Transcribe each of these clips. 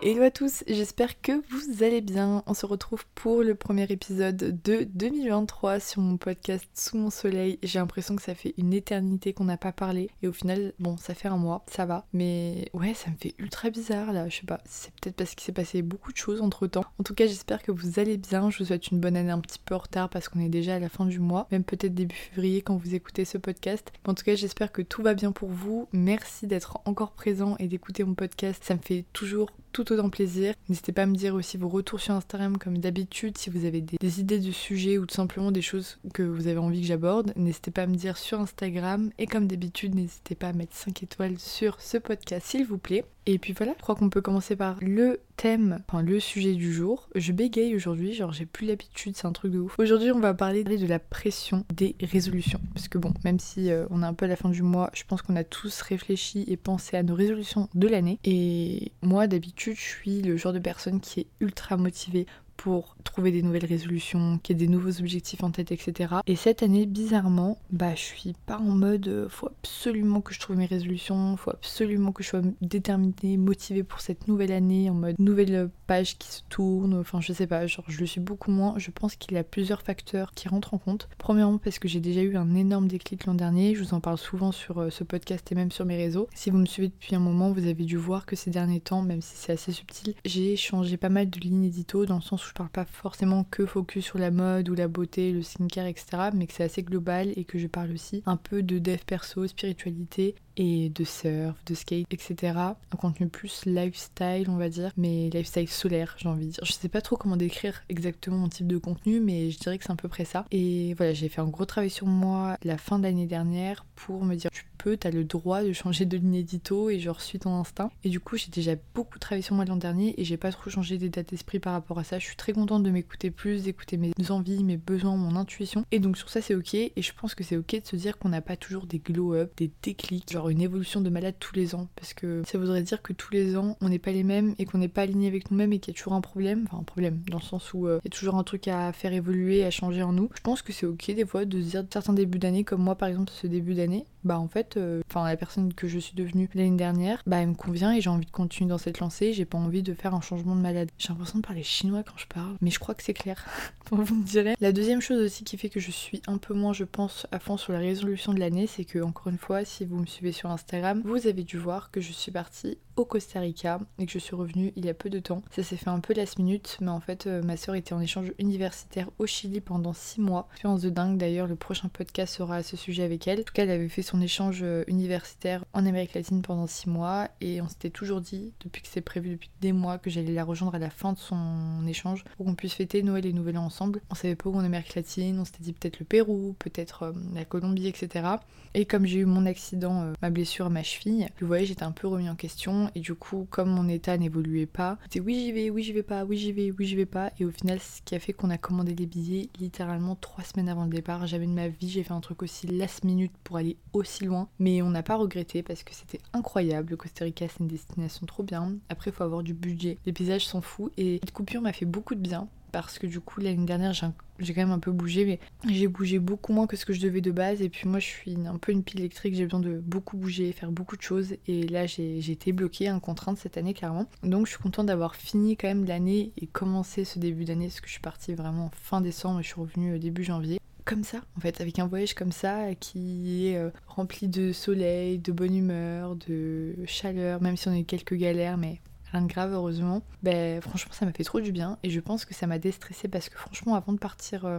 Hello à tous, j'espère que vous allez bien. On se retrouve pour le premier épisode de 2023 sur mon podcast Sous mon soleil. J'ai l'impression que ça fait une éternité qu'on n'a pas parlé et au final, bon, ça fait un mois, ça va. Mais ouais, ça me fait ultra bizarre là, je sais pas, c'est peut-être parce qu'il s'est passé beaucoup de choses entre temps. En tout cas, j'espère que vous allez bien. Je vous souhaite une bonne année un petit peu en retard parce qu'on est déjà à la fin du mois, même peut-être début février quand vous écoutez ce podcast. En tout cas, j'espère que tout va bien pour vous. Merci d'être encore présent et d'écouter mon podcast. Ça me fait toujours tout autant plaisir. N'hésitez pas à me dire aussi vos retours sur Instagram comme d'habitude si vous avez des, idées de sujets ou tout simplement des choses que vous avez envie que j'aborde. N'hésitez pas à me dire sur Instagram et comme d'habitude n'hésitez pas à mettre 5 étoiles sur ce podcast s'il vous plaît. Et puis voilà, je crois qu'on peut commencer par le thème, enfin le sujet du jour. Je bégaye aujourd'hui, genre j'ai plus l'habitude, c'est un truc de ouf. Aujourd'hui on va parler de la pression des résolutions. Parce que bon, même si euh, on est un peu à la fin du mois, je pense qu'on a tous réfléchi et pensé à nos résolutions de l'année. Et moi d'habitude je suis le genre de personne qui est ultra motivée pour trouver des nouvelles résolutions, qu'il y ait des nouveaux objectifs en tête, etc. Et cette année, bizarrement, bah je suis pas en mode euh, faut absolument que je trouve mes résolutions, faut absolument que je sois déterminée, motivée pour cette nouvelle année, en mode nouvelle page qui se tourne, enfin je sais pas, genre je le suis beaucoup moins. Je pense qu'il y a plusieurs facteurs qui rentrent en compte. Premièrement parce que j'ai déjà eu un énorme déclic l'an dernier, je vous en parle souvent sur euh, ce podcast et même sur mes réseaux. Si vous me suivez depuis un moment, vous avez dû voir que ces derniers temps, même si c'est assez subtil, j'ai changé pas mal de lignes édito dans le sens où je parle pas forcément que focus sur la mode ou la beauté, le skincare, etc. Mais que c'est assez global et que je parle aussi un peu de dev perso, spiritualité et de surf, de skate, etc. Un contenu plus lifestyle, on va dire, mais lifestyle solaire, j'ai envie de dire. Je sais pas trop comment décrire exactement mon type de contenu, mais je dirais que c'est à peu près ça. Et voilà, j'ai fait un gros travail sur moi la fin de l'année dernière pour me dire tu t'as le droit de changer de ligne édito et genre suis ton instinct. Et du coup, j'ai déjà beaucoup travaillé sur moi l'an dernier et j'ai pas trop changé d'état d'esprit par rapport à ça. Je suis très contente de m'écouter plus, d'écouter mes envies, mes besoins, mon intuition. Et donc sur ça, c'est ok. Et je pense que c'est ok de se dire qu'on n'a pas toujours des glow-up, des déclics, genre une évolution de malade tous les ans. Parce que ça voudrait dire que tous les ans, on n'est pas les mêmes et qu'on n'est pas aligné avec nous-mêmes et qu'il y a toujours un problème. Enfin, un problème dans le sens où euh, il y a toujours un truc à faire évoluer, à changer en nous. Je pense que c'est ok des fois de se dire certains débuts d'année, comme moi par exemple ce début d'année, bah en fait, enfin la personne que je suis devenue l'année dernière, bah elle me convient et j'ai envie de continuer dans cette lancée. J'ai pas envie de faire un changement de malade. J'ai l'impression de parler chinois quand je parle, mais je crois que c'est clair. vous me direz. La deuxième chose aussi qui fait que je suis un peu moins, je pense, à fond sur la résolution de l'année, c'est que encore une fois, si vous me suivez sur Instagram, vous avez dû voir que je suis partie au Costa Rica et que je suis revenue il y a peu de temps. Ça s'est fait un peu last minute, mais en fait, euh, ma soeur était en échange universitaire au Chili pendant 6 mois. Expérience de dingue d'ailleurs, le prochain podcast sera à ce sujet avec elle. En tout cas, elle avait fait son échange euh, universitaire en Amérique latine pendant 6 mois et on s'était toujours dit, depuis que c'est prévu depuis des mois, que j'allais la rejoindre à la fin de son échange pour qu'on puisse fêter Noël et Nouvel An ensemble. On savait pas où en Amérique latine, on s'était dit peut-être le Pérou, peut-être euh, la Colombie, etc. Et comme j'ai eu mon accident, ma blessure à ma cheville, vous voyez, j'étais un peu remis en question et du coup comme mon état n'évoluait pas, c'était oui j'y vais, oui j'y vais pas, oui j'y vais, oui j'y vais pas et au final ce qui a fait qu'on a commandé les billets littéralement trois semaines avant le départ. Jamais de ma vie j'ai fait un truc aussi last minute pour aller aussi loin mais on n'a pas regretté parce que c'était incroyable. Le Costa Rica c'est une destination trop bien. Après il faut avoir du budget. Les paysages sont fous et cette coupure m'a fait beaucoup de bien parce que du coup l'année dernière j'ai quand même un peu bougé mais j'ai bougé beaucoup moins que ce que je devais de base. Et puis moi je suis un peu une pile électrique j'ai besoin de beaucoup bouger faire beaucoup de choses. Et là j'ai été bloquée en contrainte cette année clairement. Donc je suis contente d'avoir fini quand même l'année et commencé ce début d'année parce que je suis partie vraiment fin décembre et je suis revenue euh, début janvier. Comme ça, en fait, avec un voyage comme ça qui est euh, rempli de soleil, de bonne humeur, de chaleur, même si on a eu quelques galères, mais rien de grave heureusement, ben franchement ça m'a fait trop du bien et je pense que ça m'a déstressé parce que franchement avant de partir euh,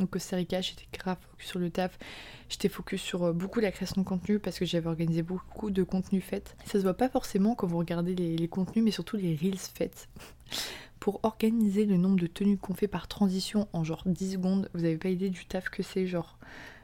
au Costa Rica j'étais grave focus sur le taf, j'étais focus sur euh, beaucoup la création de contenu parce que j'avais organisé beaucoup de contenus faits. Ça se voit pas forcément quand vous regardez les, contenus mais surtout les reels faits. Pour organiser le nombre de tenues qu'on fait par transition en genre 10 secondes, vous avez pas idée du taf que c'est genre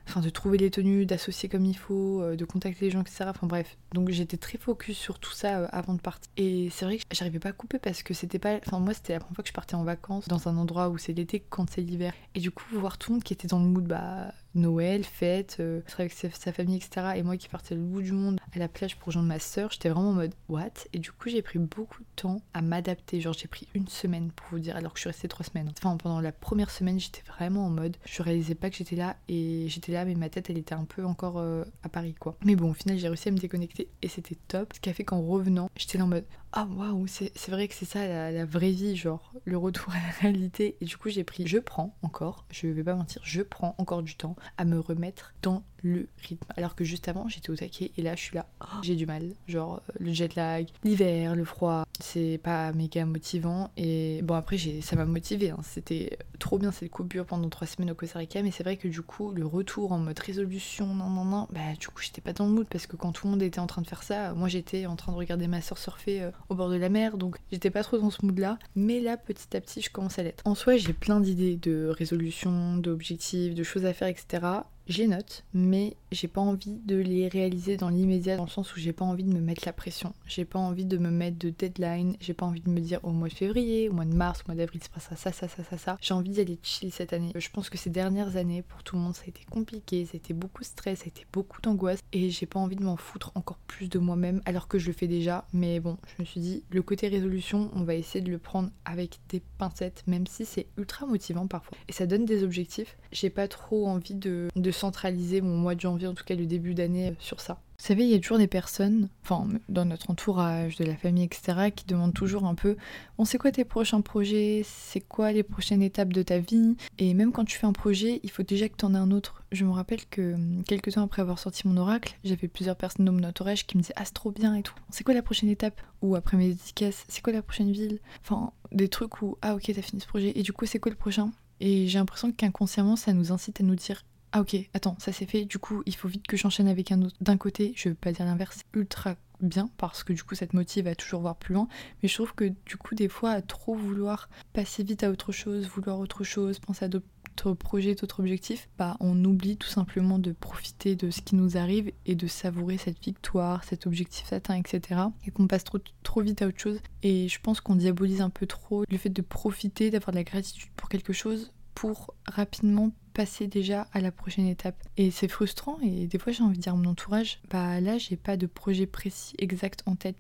enfin de trouver les tenues, d'associer comme il faut, euh, de contacter les gens, etc. Enfin bref, donc j'étais très focus sur tout ça euh, avant de partir. Et c'est vrai que j'arrivais pas à couper parce que c'était pas, enfin moi c'était la première fois que je partais en vacances dans un endroit où c'est l'été quand c'est l'hiver. Et du coup voir tout le monde qui était dans le mood, bah Noël, fête, euh, avec sa, famille, etc. Et moi qui partais le bout du monde à la plage pour rejoindre ma soeur, j'étais vraiment en mode what? Et du coup, j'ai pris beaucoup de temps à m'adapter. Genre, j'ai pris une semaine pour vous dire, alors que je suis restée trois semaines. Enfin, pendant la première semaine, j'étais vraiment en mode, je réalisais pas que j'étais là et j'étais là, mais ma tête, elle était un peu encore euh, à Paris, quoi. Mais bon, au final, j'ai réussi à me déconnecter et c'était top. Ce qui a fait qu'en revenant, j'étais là en mode ah waouh, c'est vrai que c'est ça la, la, vraie vie, genre le retour à la réalité. Et du coup, j'ai pris, je prends encore, je vais pas mentir, je prends encore du temps à me remettre dans le rythme. Alors que juste avant, j'étais au taquet et là, je suis là, oh, j'ai du mal. Genre euh, le jet lag, l'hiver, le froid, c'est pas méga motivant. Et bon, après, ça m'a motivé. Hein. C'était trop bien cette coupure pendant trois semaines au Costa Rica, mais c'est vrai que du coup, le retour en mode résolution, non, non, non, bah du coup, j'étais pas dans le mood parce que quand tout le monde était en train de faire ça, moi j'étais en train de regarder ma soeur surfer euh, au bord de la mer, donc j'étais pas trop dans ce mood là. Mais là, petit à petit, je commence à l'être. En soi, j'ai plein d'idées de résolution, d'objectifs, de choses à faire, etc je les note, mais j'ai pas envie de les réaliser dans l'immédiat, dans le sens où j'ai pas envie de me mettre la pression. J'ai pas envie de me mettre de deadline, j'ai pas envie de me dire au mois de février, au mois de mars, au mois d'avril, c'est pas ça, ça, ça, ça, ça, ça. J'ai envie d'aller chill cette année. Je pense que ces dernières années, pour tout le monde, ça a été compliqué, ça a été beaucoup de stress, ça a été beaucoup d'angoisse, et j'ai pas envie de m'en foutre encore plus de moi-même, alors que je le fais déjà. Mais bon, je me suis dit, le côté résolution, on va essayer de le prendre avec des pincettes, même si c'est ultra motivant parfois. Et ça donne des objectifs. J'ai pas trop envie de, de centraliser mon mois de janvier, en tout cas le début d'année, euh, sur ça. Vous savez, il y a toujours des personnes, enfin dans notre entourage, de la famille, etc., qui demandent toujours un peu, bon c'est quoi tes prochains projets, c'est quoi les prochaines étapes de ta vie, et même quand tu fais un projet, il faut déjà que tu en aies un autre. Je me rappelle que hum, quelques temps après avoir sorti mon oracle, j'avais plusieurs personnes dans mon entourage qui me disaient ah c'est trop bien et tout, c'est quoi la prochaine étape Ou après mes dédicaces, c'est quoi la prochaine ville Enfin des trucs où ah ok t'as fini ce projet, et du coup c'est quoi le prochain et j'ai l'impression qu'inconsciemment, ça nous incite à nous dire ah ok, attends, ça c'est fait, du coup il faut vite que j'enchaîne avec un autre. D'un côté, je veux pas dire l'inverse, ultra bien parce que du coup ça te motive à toujours voir plus loin, mais je trouve que du coup des fois à trop vouloir passer vite à autre chose, vouloir autre chose, penser à d'autres projets, d'autres objectifs, bah on oublie tout simplement de profiter de ce qui nous arrive et de savourer cette victoire, cet objectif atteint, etc. Et qu'on passe trop, trop vite à autre chose. Et je pense qu'on diabolise un peu trop le fait de profiter, d'avoir de la gratitude pour quelque chose pour rapidement passer déjà à la prochaine étape. Et c'est frustrant et des fois j'ai envie de dire à mon entourage, bah là j'ai pas de projet précis exact en tête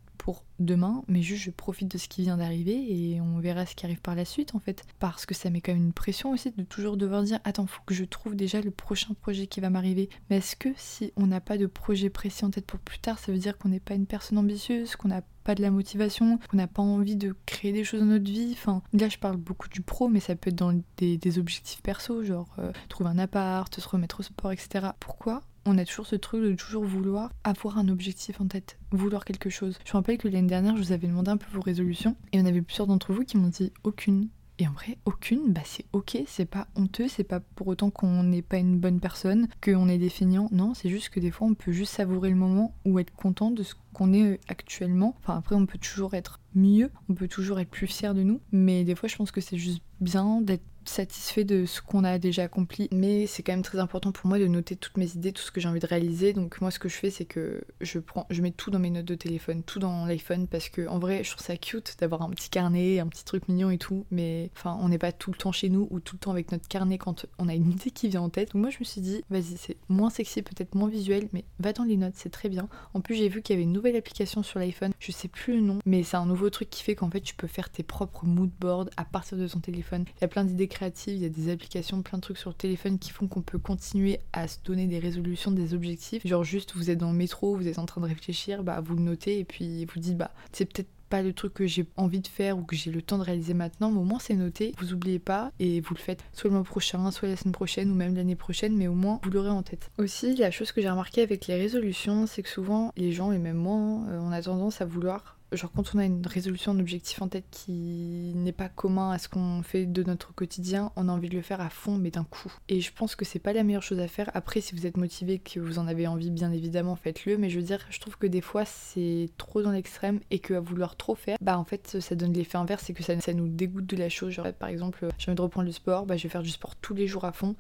demain, mais juste je profite de ce qui vient d'arriver et on verra ce qui arrive par la suite en fait. Parce que ça met quand même une pression aussi de toujours devoir dire attends, faut que je trouve déjà le prochain projet qui va m'arriver. Mais est-ce que si on n'a pas de projet précis en tête pour plus tard, ça veut dire qu'on n'est pas une personne ambitieuse, qu'on n'a pas de la motivation, qu'on n'a pas envie de créer des choses dans notre vie? Enfin, là, je parle beaucoup du pro, mais ça peut être dans des, objectifs perso, genre euh, trouver un appart, se remettre au sport, etc. Pourquoi on a toujours ce truc de toujours vouloir avoir un objectif en tête, vouloir quelque chose. Je me rappelle que l'année dernière, je vous avais demandé un peu vos résolutions et on avait plusieurs d'entre vous qui m'ont dit aucune. Et en vrai, aucune, bah c'est ok, c'est pas honteux, c'est pas pour autant qu'on n'est pas une bonne personne, qu'on est des. Non, c'est juste que des fois on peut juste savourer le moment ou être content de ce qu'on est euh, actuellement. Enfin après on peut toujours être mieux, on peut toujours être plus fier de nous, mais des fois je pense que c'est juste bien d'être satisfait de ce qu'on a déjà accompli, mais c'est quand même très important pour moi de noter toutes mes idées, tout ce que j'ai envie de réaliser. Donc moi ce que je fais c'est que je prends je mets tout dans mes notes de téléphone, tout dans l'iPhone parce que en vrai, je trouve ça cute d'avoir un petit carnet, un petit truc mignon et tout, mais enfin, on n'est pas tout le temps chez nous ou tout le temps avec notre carnet quand on a une idée qui vient en tête. Donc moi je me suis dit, vas-y, c'est moins sexy, peut-être moins visuel, mais va dans les notes, c'est très bien. En plus, j'ai vu qu'il y avait une nouvelle application sur l'iPhone, je sais plus le nom, mais c'est un nouveau truc qui fait qu'en fait, tu peux faire tes propres mood boards à partir de ton téléphone. Il y a plein d'idées il y a des applications, plein de trucs sur le téléphone qui font qu'on peut continuer à se donner des résolutions, des objectifs. Genre juste vous êtes dans le métro, vous êtes en train de réfléchir, bah vous le notez et puis vous dites bah c'est peut-être pas le truc que j'ai envie de faire ou que j'ai le temps de réaliser maintenant, mais au moins c'est noté, vous oubliez pas et vous le faites soit le mois prochain, soit la semaine prochaine ou même l'année prochaine, mais au moins vous l'aurez en tête. Aussi, la chose que j'ai remarqué avec les résolutions, c'est que souvent les gens, et même moi, hein, euh, on a tendance à vouloir genre quand on a une résolution, un objectif en tête qui n'est pas commun à ce qu'on fait de notre quotidien, on a envie de le faire à fond mais d'un coup. Et je pense que c'est pas la meilleure chose à faire. Après si vous êtes motivé, que vous en avez envie, bien évidemment faites-le. Mais je veux dire, je trouve que des fois c'est trop dans l'extrême et que à vouloir trop faire, bah en fait ça donne l'effet inverse et que ça, ça nous dégoûte de la chose. Genre par exemple j'ai envie de reprendre le sport, bah je vais faire du sport tous les jours à fond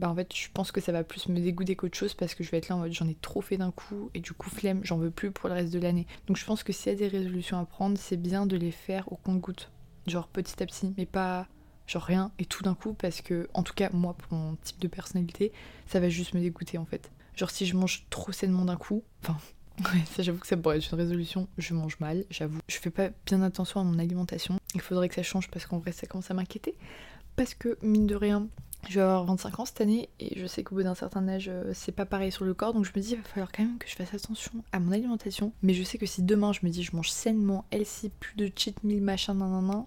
bah en fait je pense que ça va plus me dégoûter qu'autre chose parce que je vais être là en mode j'en ai trop fait d'un coup et du coup flemme, j'en veux plus pour le reste de l'année. Donc je pense que s'il y a des résolutions à prendre, c'est bien de les faire au compte-goutte. Genre petit à petit, mais pas genre rien et tout d'un coup parce que en tout cas moi pour mon type de personnalité, ça va juste me dégoûter en fait. Genre si je mange trop sainement d'un coup, enfin Ouais, ça j'avoue que ça pourrait être une résolution. Je mange mal, j'avoue. Je fais pas bien attention à mon alimentation. Il faudrait que ça change parce qu'en vrai ça commence à m'inquiéter. Parce que mine de rien, Je vais avoir 25 ans cette année et je sais qu'au bout d'un certain âge, euh, c'est pas pareil sur le corps. Donc je me dis, il va falloir quand même que je fasse attention à mon alimentation. Mais je sais que si demain je me dis, je mange sainement, healthy, plus de cheat meal, machin, nan, nan, nan,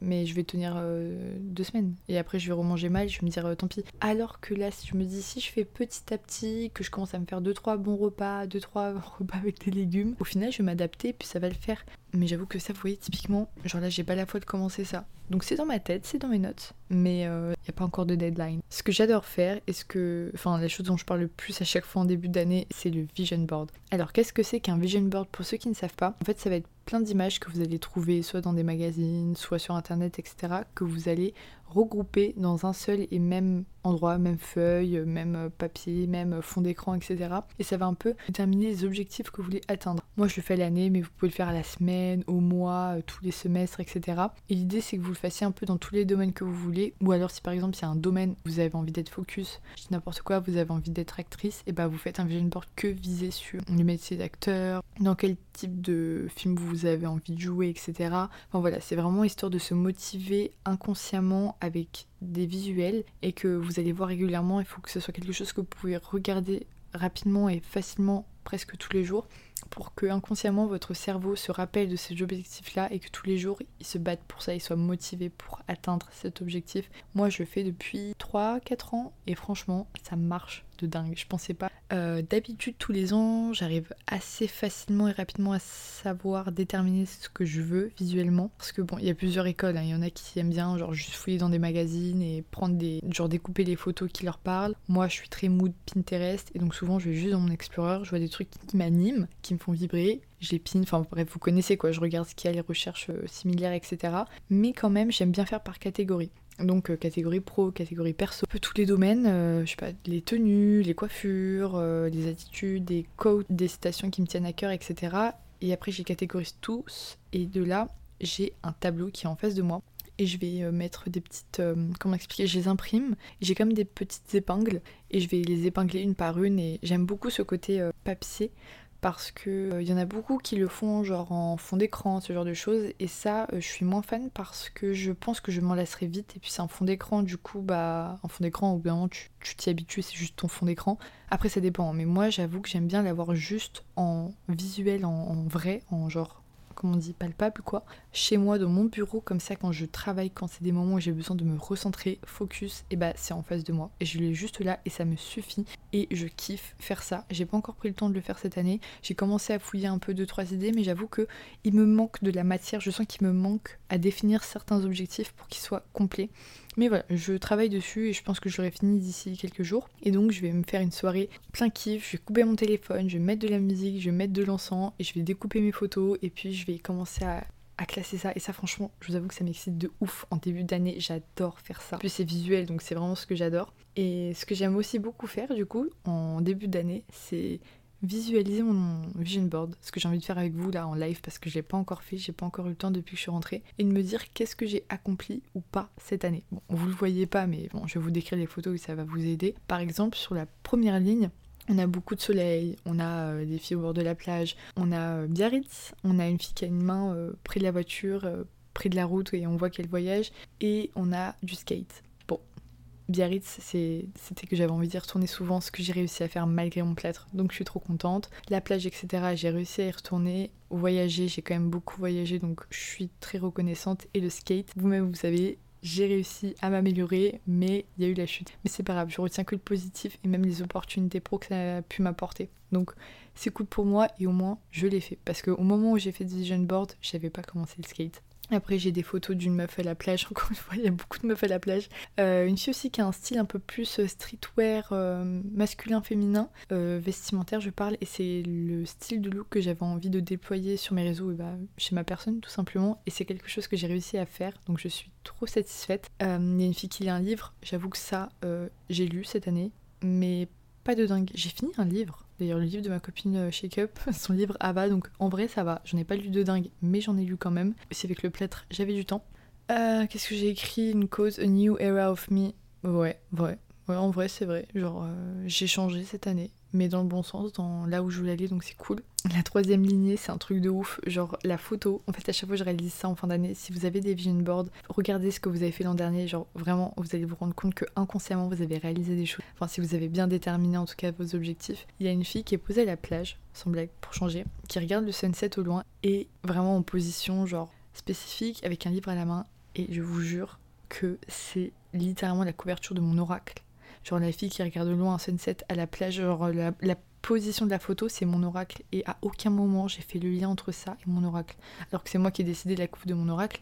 mais je vais tenir euh, deux semaines. Et après, je vais remanger mal, je vais me dire euh, tant pis. Alors que là, je me dis, si je fais petit à petit, que je commence à me faire deux trois bons repas, deux trois repas avec des légumes, au final, je vais m'adapter, puis ça va le faire. Mais j'avoue que ça, vous voyez, typiquement, genre là, j'ai pas la foi de commencer ça. Donc c'est dans ma tête, c'est dans mes notes, mais il n'y a pas encore de deadline. Ce que j'adore faire, et ce que. Enfin, la chose dont je parle le plus à chaque fois en début d'année, c'est le vision board. Alors, qu'est-ce que c'est qu'un vision board? Pour ceux qui ne savent pas En fait, ça va être plein d'images que vous allez trouver soit dans des magazines, soit sur internet, etc., que vous allez regrouper dans un seul et même endroit, même feuille, même papier, même fond d'écran, etc. Et ça va un peu déterminer les objectifs que vous voulez atteindre. Moi, je le fais l'année, mais vous pouvez le faire à la semaine, au mois, euh, tous les semestres, etc. Et l'idée, c'est que vous le fassiez un peu dans tous les domaines que vous voulez. Ou alors, si par exemple, il y a un domaine où vous avez envie d'être focus, je dis n'importe quoi, vous avez envie d'être actrice, et bah vous faites un vision board que visé sur le métier d'acteur, dans quel type de film vous avez envie de jouer, etc. Enfin voilà, c'est vraiment histoire de se motiver inconsciemment avec des visuels et que vous allez voir régulièrement. Il faut que ce soit quelque chose que vous pouvez regarder rapidement et facilement presque tous les jours pour que inconsciemment votre cerveau se rappelle de ces objectifs-là et que tous les jours il se batte pour ça, il soit motivé pour atteindre cet objectif. Moi je fais depuis 3-4 ans et franchement ça marche de dingue. Je pensais pas. Euh, d'habitude, tous les ans, j'arrive assez facilement et rapidement à savoir déterminer ce que je veux visuellement. Parce que bon, il y a plusieurs écoles. Hein. Il y en a qui aiment bien, genre juste fouiller dans des magazines et prendre des. genre découper les photos qui leur parlent. Moi, je suis très mood Pinterest et donc souvent, je vais juste dans mon Explorer, je vois des trucs qui m'animent, qui me font vibrer je les pine, enfin bref, vous connaissez quoi, je regarde ce qu'il y a, les recherches euh, similaires, etc. Mais quand même, j'aime bien faire par catégorie. Donc euh, catégorie pro, catégorie perso, un peu tous les domaines, euh, je sais pas, les tenues, les coiffures, euh, les attitudes, des quotes, des citations qui me tiennent à cœur, etc. Et après j'ai catégorise tous, et de là j'ai un tableau qui est en face de moi. Et je vais mettre des petites. comment expliquer Je les imprime. J'ai comme des petites épingles. Et je vais les épingler une par une. Et j'aime beaucoup ce côté papier parce que il euh, y en a beaucoup qui le font genre en fond d'écran, ce genre de choses, et ça euh, je suis moins fan parce que je pense que je m'en lasserai vite, et puis c'est un fond d'écran, du coup bah en fond d'écran au bout d'un moment tu t'y habitues, c'est juste ton fond d'écran. Après ça dépend, mais moi j'avoue que j'aime bien l'avoir juste en visuel, en vrai, en genre comme on dit, palpable quoi, chez moi dans mon bureau, comme ça quand je travaille, quand c'est des moments où j'ai besoin de me recentrer, focus, et bah c'est en face de moi. Et je l'ai juste là et ça me suffit. Et je kiffe faire ça. J'ai pas encore pris le temps de le faire cette année. J'ai commencé à fouiller un peu deux trois idées, mais j'avoue que il me manque de la matière. Je sens qu'il me manque à définir certains objectifs pour qu'ils soient complets. Mais voilà, je travaille dessus et je pense que j'aurai fini d'ici quelques jours. Et donc je vais me faire une soirée plein kiff, je vais couper mon téléphone, je vais mettre de la musique, je vais mettre de l'encens et je vais découper mes photos. Et puis je vais commencer à classer ça. Et ça franchement je vous avoue que ça m'excite de ouf. En début d'année j'adore faire ça. Puis c'est visuel donc c'est vraiment ce que j'adore. Et ce que j'aime aussi beaucoup faire du coup en début d'année c'est visualiser mon vision board, ce que j'ai envie de faire avec vous là en live parce que je l'ai pas encore fait, j'ai pas encore eu le temps depuis que je suis rentrée, et de me dire qu'est-ce que j'ai accompli ou pas cette année. Bon, vous le voyez pas, mais bon, je vais vous décrire les photos et ça va vous aider. Par exemple, sur la première ligne, on a beaucoup de soleil, on a euh, des filles au bord de la plage, on a euh, Biarritz, on a une fille qui a une main euh, près de la voiture, près de la route et on voit qu'elle voyage, et on a du skate. Biarritz, c'était que j'avais envie d'y retourner souvent, ce que j'ai réussi à faire malgré mon plâtre, donc je suis trop contente. La plage, etc., j'ai réussi à y retourner. Voyager, j'ai quand même beaucoup voyagé, donc je suis très reconnaissante. Et le skate, vous-même, vous savez, j'ai réussi à m'améliorer, mais il y a eu la chute. Mais c'est pas grave, je retiens que le positif et même les opportunités pro que ça a pu m'apporter. Donc c'est cool pour moi et au moins je l'ai fait. Parce qu'au moment où j'ai fait vision board, je savais pas commencer le skate. Après, j'ai des photos d'une meuf à la plage. Encore une fois, il y a beaucoup de meufs à la plage. Euh, une fille aussi qui a un style un peu plus euh, streetwear euh, masculin-féminin, vestimentaire, je parle. Et c'est le style de look que j'avais envie de déployer sur mes réseaux, et bah, chez ma personne, tout simplement. Et c'est quelque chose que j'ai réussi à faire. Donc, je suis trop satisfaite. Il y a une fille qui lit un livre. J'avoue que ça, j'ai lu cette année. Mais pas de dingue. J'ai fini un livre D'ailleurs, le livre de ma copine euh, Shake Up, son livre Ava, donc en vrai ça va. J'en ai pas lu de dingue, mais j'en ai lu quand même. C'est avec le plâtre, j'avais du temps. Euh, Qu'est-ce que j'ai écrit? Une cause, A New Era of Me. Ouais, ouais. Ouais, en vrai, c'est vrai. Genre, euh, j'ai changé cette année, mais dans le bon sens, dans là où je voulais aller, donc c'est cool. La troisième lignée, c'est un truc de ouf. Genre, la photo. En fait, à chaque fois, je réalise ça en fin d'année. Si vous avez des vision boards, regardez ce que vous avez fait l'an dernier. Genre, vraiment, vous allez vous rendre compte que inconsciemment, vous avez réalisé des choses. Enfin, si vous avez bien déterminé en tout cas vos objectifs. Il y a une fille qui est posée à la plage, sans blague, pour changer, qui regarde le sunset au loin et vraiment en position, genre, spécifique, avec un livre à la main. Et je vous jure que c'est littéralement la couverture de mon oracle Genre la fille qui regarde loin un sunset à la plage, genre la, position de la photo, c'est mon oracle. Et à aucun moment j'ai fait le lien entre ça et mon oracle. Alors que c'est moi qui ai décidé la coupe de mon oracle.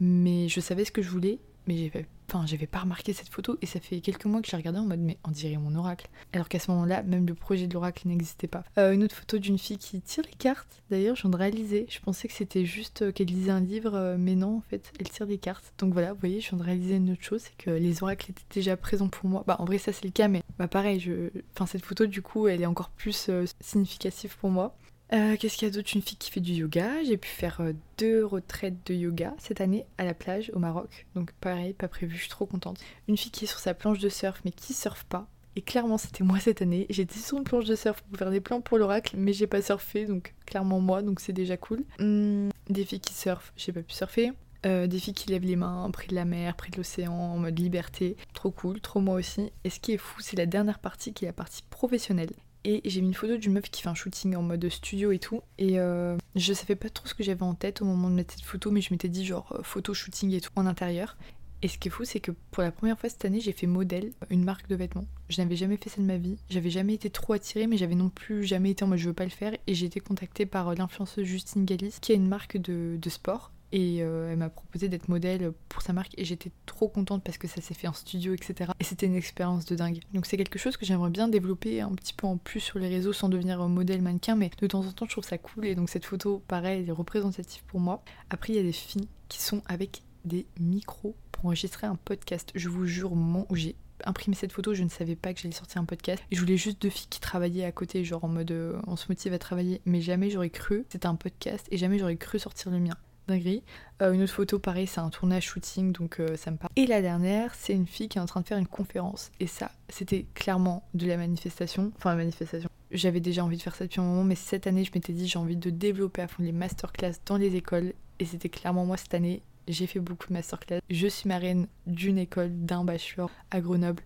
Mais je savais ce que je voulais mais j'avais j'avais pas remarqué cette photo et ça fait quelques mois que j'ai regardé en mode mais on dirait mon oracle. Alors qu'à ce moment-là même le projet de l'oracle n'existait pas. Euh, une autre photo d'une fille qui tire les cartes. D'ailleurs je de réaliser je pensais que c'était juste euh, qu'elle lisait un livre euh, mais non en fait elle tire des cartes. Donc voilà vous voyez je viens de réaliser une autre chose c'est que les oracles étaient déjà présents pour moi. Bah en vrai ça c'est le cas mais bah pareil je enfin cette photo du coup elle est encore plus significative pour moi euh, qu'est-ce qu'il y a d'autre? Une fille qui fait du yoga. J'ai pu faire euh, deux retraites de yoga cette année à la plage au Maroc. Donc pareil, pas prévu, je suis trop contente. Une fille qui est sur sa planche de surf mais qui surfe pas. Et clairement c'était moi cette année. J'étais sur une planche de surf pour faire des plans pour l'oracle mais j'ai pas surfé donc clairement moi donc c'est déjà cool. Hum, des filles qui surfent, j'ai pas pu surfer. Euh, des filles qui lèvent les mains près de la mer, près de l'océan, en mode liberté. Trop cool, trop moi aussi. Et ce qui est fou, c'est la dernière partie qui est la partie professionnelle et j'ai mis une photo d'une meuf qui fait un shooting en mode studio et tout. Et euh, je savais pas trop ce que j'avais en tête au moment de mettre cette photo, mais je m'étais dit genre euh, photo shooting et tout en intérieur. Et ce qui est fou, c'est que pour la première fois cette année, j'ai fait modèle, une marque de vêtements. Je n'avais jamais fait ça de ma vie. J'avais jamais été trop attirée, mais j'avais non plus jamais été en mode je veux pas le faire. Et j'ai été contactée par euh, l'influenceuse Justine Galis, qui a une marque de sport et euh, elle m'a proposé d'être modèle pour sa marque et j'étais trop contente parce que ça s'est fait en studio, etc. Et c'était une expérience de dingue. Donc c'est quelque chose que j'aimerais bien développer un petit peu en plus sur les réseaux sans devenir modèle mannequin, mais de temps en temps je trouve ça cool et donc cette photo, pareil, elle est représentative pour moi. Après il y a des filles qui sont avec des micros pour enregistrer un podcast. Je vous jure, au moment où j'ai imprimé cette photo, je ne savais pas que j'allais sortir un podcast. Et je voulais juste deux filles qui travaillaient à côté, genre en mode euh, on se motive à travailler. Mais jamais j'aurais cru c'était un podcast et jamais j'aurais cru sortir le mien dinguerie. Euh, une autre photo, pareil, c'est un tournage shooting, donc euh, ça me parle. Et la dernière, c'est une fille qui est en train de faire une conférence. Et ça, c'était clairement de la manifestation. Enfin, la manifestation. J'avais déjà envie de faire ça depuis un moment, mais cette année, je m'étais dit, j'ai envie de développer à fond les masterclass dans les écoles. Et c'était clairement moi cette année. J'ai fait beaucoup de masterclass. Je suis marraine d'une école, d'un bachelor à Grenoble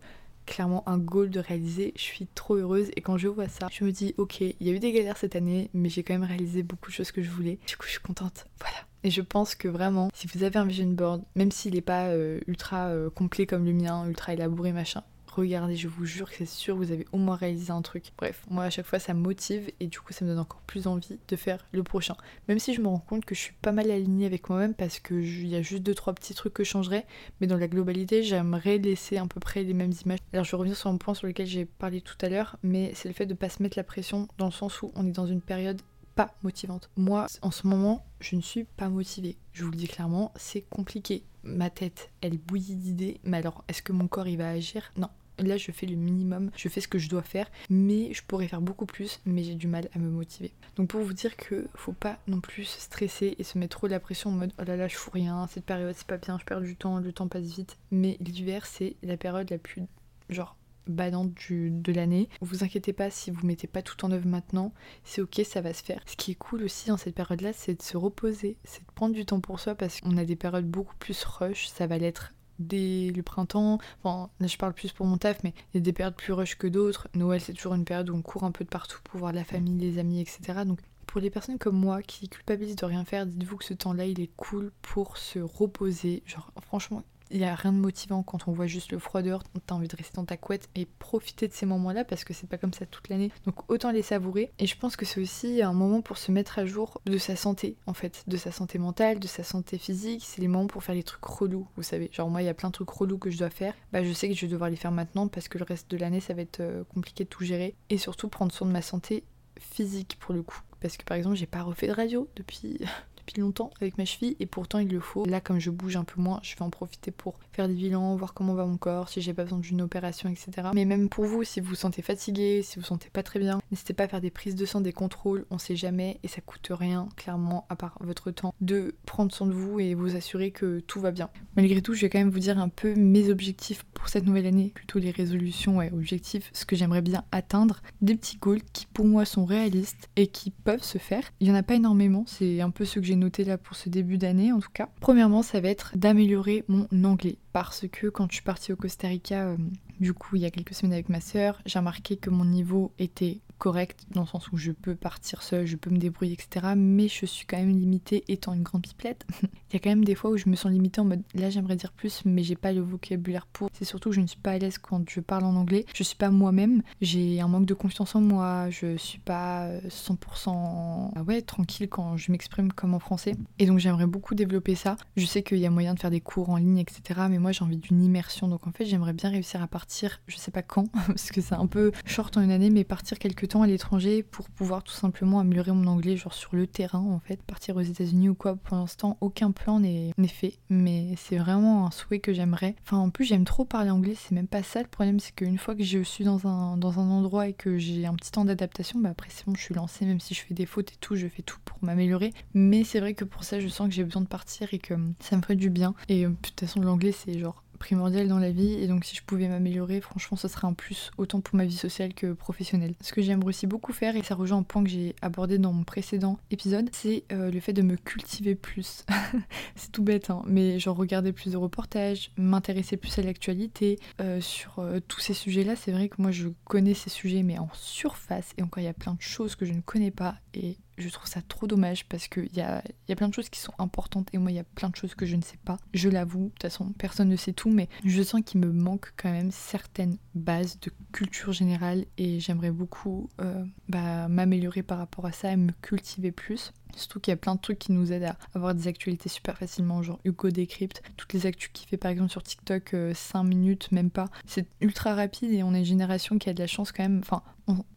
clairement un goal de réaliser. Je suis trop heureuse et quand je vois ça, je me dis ok, il y a eu des galères cette année, mais j'ai quand même réalisé beaucoup de choses que je voulais. Du coup, je suis contente. Voilà. Et je pense que vraiment, si vous avez un vision board, même s'il n'est pas euh, ultra euh, complet comme le mien, ultra élaboré, machin, regardez, je vous jure que c'est sûr, vous avez au moins réalisé un truc. Bref, moi à chaque fois ça me motive et du coup ça me donne encore plus envie de faire le prochain. Même si je me rends compte que je suis pas mal alignée avec moi-même parce que il y a juste deux trois petits trucs que je changerais, mais dans la globalité j'aimerais laisser à peu près les mêmes images. Alors je vais revenir sur un point sur lequel j'ai parlé tout à l'heure, mais c'est le fait de pas se mettre la pression dans le sens où on est dans une période motivante. Moi, en ce moment, je ne suis pas motivée. Je vous le dis clairement, c'est compliqué. Ma tête, elle bouillit d'idées, mais alors, est-ce que mon corps, il va agir? Non. Là, je fais le minimum, je fais ce que je dois faire, mais je pourrais faire beaucoup plus, mais j'ai du mal à me motiver. Donc pour vous dire que faut pas non plus se stresser et se mettre trop la pression en mode oh là là, je fous rien, cette période c'est pas bien, je perds du temps, le temps passe vite. Mais l'hiver, c'est la période la plus genre badante de l'année. Vous inquiétez pas si vous mettez pas tout en œuvre maintenant, c'est ok, ça va se faire. Ce qui est cool aussi dans cette période-là, c'est de se reposer, c'est de prendre du temps pour soi parce qu'on a des périodes beaucoup plus rush, ça va l'être dès le printemps. Enfin, je parle plus pour mon taf, mais il y a des périodes plus rush que d'autres. Noël, c'est toujours une période où on court un peu de partout pour voir la famille, les amis, etc. Donc pour les personnes comme moi qui culpabilisent de rien faire, dites-vous que ce temps-là, il est cool pour se reposer. Genre, franchement, il n'y a rien de motivant quand on voit juste le froid dehors, t'as envie de rester dans ta couette et profiter de ces moments-là parce que c'est pas comme ça toute l'année. Donc autant les savourer. Et je pense que c'est aussi un moment pour se mettre à jour de sa santé, en fait, de sa santé mentale, de sa santé physique. C'est les moments pour faire les trucs relous, vous savez. Genre moi, il y a plein de trucs relous que je dois faire. Bah je sais que je vais devoir les faire maintenant parce que le reste de l'année, ça va être euh, compliqué de tout gérer. Et surtout prendre soin de ma santé physique pour le coup. Parce que par exemple, j'ai pas refait de radio depuis longtemps avec ma cheville et pourtant il le faut. Là, comme je bouge un peu moins, je vais en profiter pour faire des bilans, voir comment va mon corps, si j'ai pas besoin d'une opération, etc. Mais même pour vous, si vous vous sentez fatigué, si vous vous sentez pas très bien, N'hésitez pas à faire des prises de sang, des contrôles, on sait jamais et ça coûte rien, clairement, à part votre temps, de prendre soin de vous et vous assurer que tout va bien. Malgré tout, je vais quand même vous dire un peu mes objectifs pour cette nouvelle année, plutôt les résolutions, et objectifs, ce que j'aimerais bien atteindre, des petits goals qui pour moi sont réalistes et qui peuvent se faire. Il y en a pas énormément, c'est un peu ce que j'ai noté là pour ce début d'année en tout cas. Premièrement, ça va être d'améliorer mon anglais parce que quand je suis partie au Costa Rica, euh, du coup, il y a quelques semaines avec ma sœur, j'ai remarqué que mon niveau était correct dans le sens où je peux partir seule, je peux me débrouiller, etc. Mais je suis quand même limitée étant une grande pipelette. Il y a quand même des fois où je me sens limitée en mode là j'aimerais dire plus mais j'ai pas le vocabulaire pour. C'est surtout que je ne suis pas à l'aise quand je parle en anglais. Je suis pas moi-même, j'ai un manque de confiance en moi, je suis pas 100% euh, ah ouais, tranquille quand je m'exprime comme en français. Et donc j'aimerais beaucoup développer ça. Je sais qu'il y a moyen de faire des cours en ligne, etc. Mais moi j'ai envie d'une immersion. Donc en fait j'aimerais bien réussir à partir, je sais pas quand, parce que c'est un peu short en une année, mais partir quelques à l'étranger pour pouvoir tout simplement améliorer mon anglais, genre sur le terrain en fait, partir aux États-Unis ou quoi. Pour l'instant, aucun plan n'est fait, mais c'est vraiment un souhait que j'aimerais. Enfin, en plus, j'aime trop parler anglais, c'est même pas ça le problème, c'est qu'une fois que je suis dans un, dans un endroit et que j'ai un petit temps d'adaptation, bah après c'est bon, je suis lancée, même si je fais des fautes et tout, je fais tout pour m'améliorer. Mais c'est vrai que pour ça, je sens que j'ai besoin de partir et que ça me ferait du bien. Et euh, de toute façon, l'anglais, c'est genre primordial dans la vie et donc si je pouvais m'améliorer franchement ce serait un plus autant pour ma vie sociale que professionnelle. Ce que j'aimerais aussi beaucoup faire et ça rejoint un point que j'ai abordé dans mon précédent épisode c'est euh, le fait de me cultiver plus. c'est tout bête hein, mais genre regarder plus de reportages, m'intéresser plus à l'actualité euh, sur euh, tous ces sujets là c'est vrai que moi je connais ces sujets mais en surface et encore il y a plein de choses que je ne connais pas et je trouve ça trop dommage parce qu'il y a, y a plein de choses qui sont importantes et moi il y a plein de choses que je ne sais pas. Je l'avoue, de toute façon personne ne sait tout, mais je sens qu'il me manque quand même certaines bases de culture générale et j'aimerais beaucoup euh, bah, m'améliorer par rapport à ça et me cultiver plus. Surtout qu'il y a plein de trucs qui nous aident à avoir des actualités super facilement, genre Hugo Décrypte, toutes les actus qu'il fait par exemple sur TikTok, 5 euh, minutes, même pas. C'est ultra rapide et on est une génération qui a de la chance quand même. Enfin,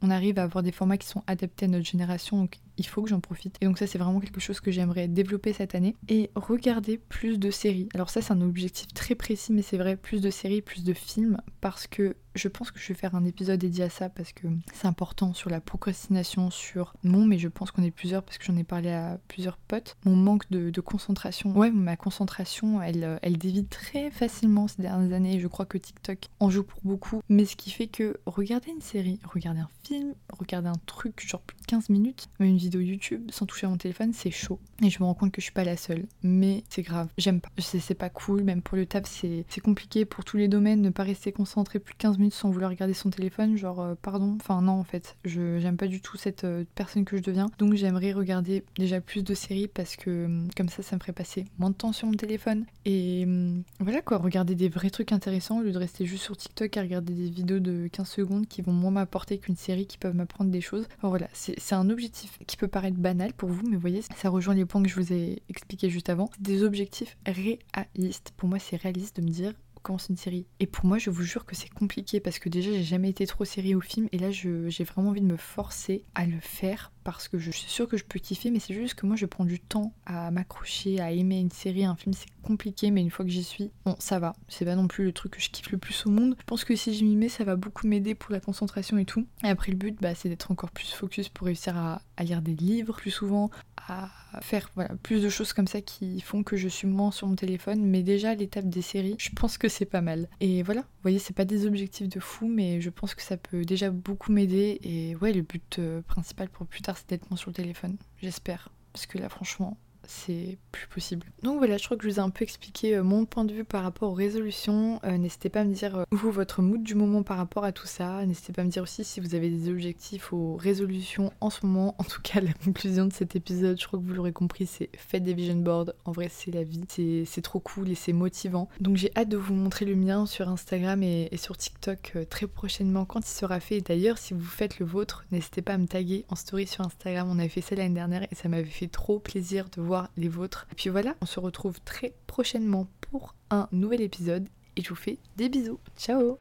on, arrive à avoir des formats qui sont adaptés à notre génération, donc il faut que j'en profite. Et donc ça c'est vraiment quelque chose que j'aimerais développer cette année. Et regarder plus de séries. Alors ça c'est un objectif très précis, mais c'est vrai, plus de séries, plus de films, parce que je pense que je vais faire un épisode dédié à ça parce que c'est important sur la procrastination, sur mon, mais je pense qu'on est plusieurs parce que j'en ai parlé à plusieurs potes, mon manque de, concentration. Ouais, ma concentration, elle, euh, elle dévie très facilement ces dernières années. Je crois que TikTok en joue pour beaucoup. Mais ce qui fait que regarder une série, regarder un film, regarder un truc, genre plus de 15 minutes, une vidéo YouTube sans toucher à mon téléphone, c'est chaud. Et je me rends compte que je suis pas la seule. Mais c'est grave, j'aime pas. C'est pas cool, même pour le taf, c'est compliqué pour tous les domaines, ne pas rester concentré plus de 15 minutes sans vouloir regarder son téléphone, genre euh, pardon. Enfin non en fait, je j'aime pas du tout cette euh, personne que je deviens. Donc j'aimerais regarder déjà plus de séries parce que hum, comme ça ça me ferait passer moins de temps sur mon téléphone. Et hum, voilà quoi, regarder des vrais trucs intéressants au lieu de rester juste sur TikTok à regarder des vidéos de 15 secondes qui vont moins m'apporter qu'une série qui peuvent m'apprendre des choses. voilà, c'est un objectif qui peut paraître banal pour vous, mais vous voyez, ça rejoint les points que je vous ai expliqués juste avant. Des objectifs réalistes. Pour moi c'est réaliste de me dire commence une série. Et pour moi, je vous jure que c'est compliqué parce que déjà, j'ai jamais été trop série ou film et là, j'ai vraiment envie de me forcer à le faire parce que je suis sûre que je peux kiffer, mais c'est juste que moi je prends du temps à m'accrocher, à aimer une série, un film, c'est compliqué, mais une fois que j'y suis, bon, ça va. C'est pas non plus le truc que je kiffe le plus au monde. Je pense que si je m'y mets, ça va beaucoup m'aider pour la concentration et tout. Et après, le but, bah, c'est d'être encore plus focus pour réussir à, lire des livres plus souvent, à faire voilà, plus de choses comme ça qui font que je suis moins sur mon téléphone. Mais déjà, l'étape des séries, je pense que c'est pas mal. Et voilà, vous voyez, c'est pas des objectifs de fou, mais je pense que ça peut déjà beaucoup m'aider. Et ouais, le but euh, principal pour plus tard, c'est d'être moins sur le téléphone. J'espère. Parce que là, franchement, c'est plus possible. Donc voilà, je crois que je vous ai un peu expliqué euh, mon point de vue par rapport aux résolutions. Euh, n'hésitez pas à me dire, euh, vous, votre mood du moment par rapport à tout ça. N'hésitez pas à me dire aussi si vous avez des objectifs aux résolutions en ce moment. En tout cas, la conclusion de cet épisode, je crois que vous l'aurez compris, c'est faites des vision boards. En vrai, c'est la vie. C'est trop cool et c'est motivant. Donc j'ai hâte de vous montrer le mien sur Instagram et, sur TikTok très prochainement quand il sera fait. D'ailleurs, si vous faites le vôtre, n'hésitez pas à me taguer en story sur Instagram. On avait fait ça l'année dernière et ça m'avait fait trop plaisir de les vôtres. Et puis voilà, on se retrouve très prochainement pour un nouvel épisode et je vous fais des bisous. Ciao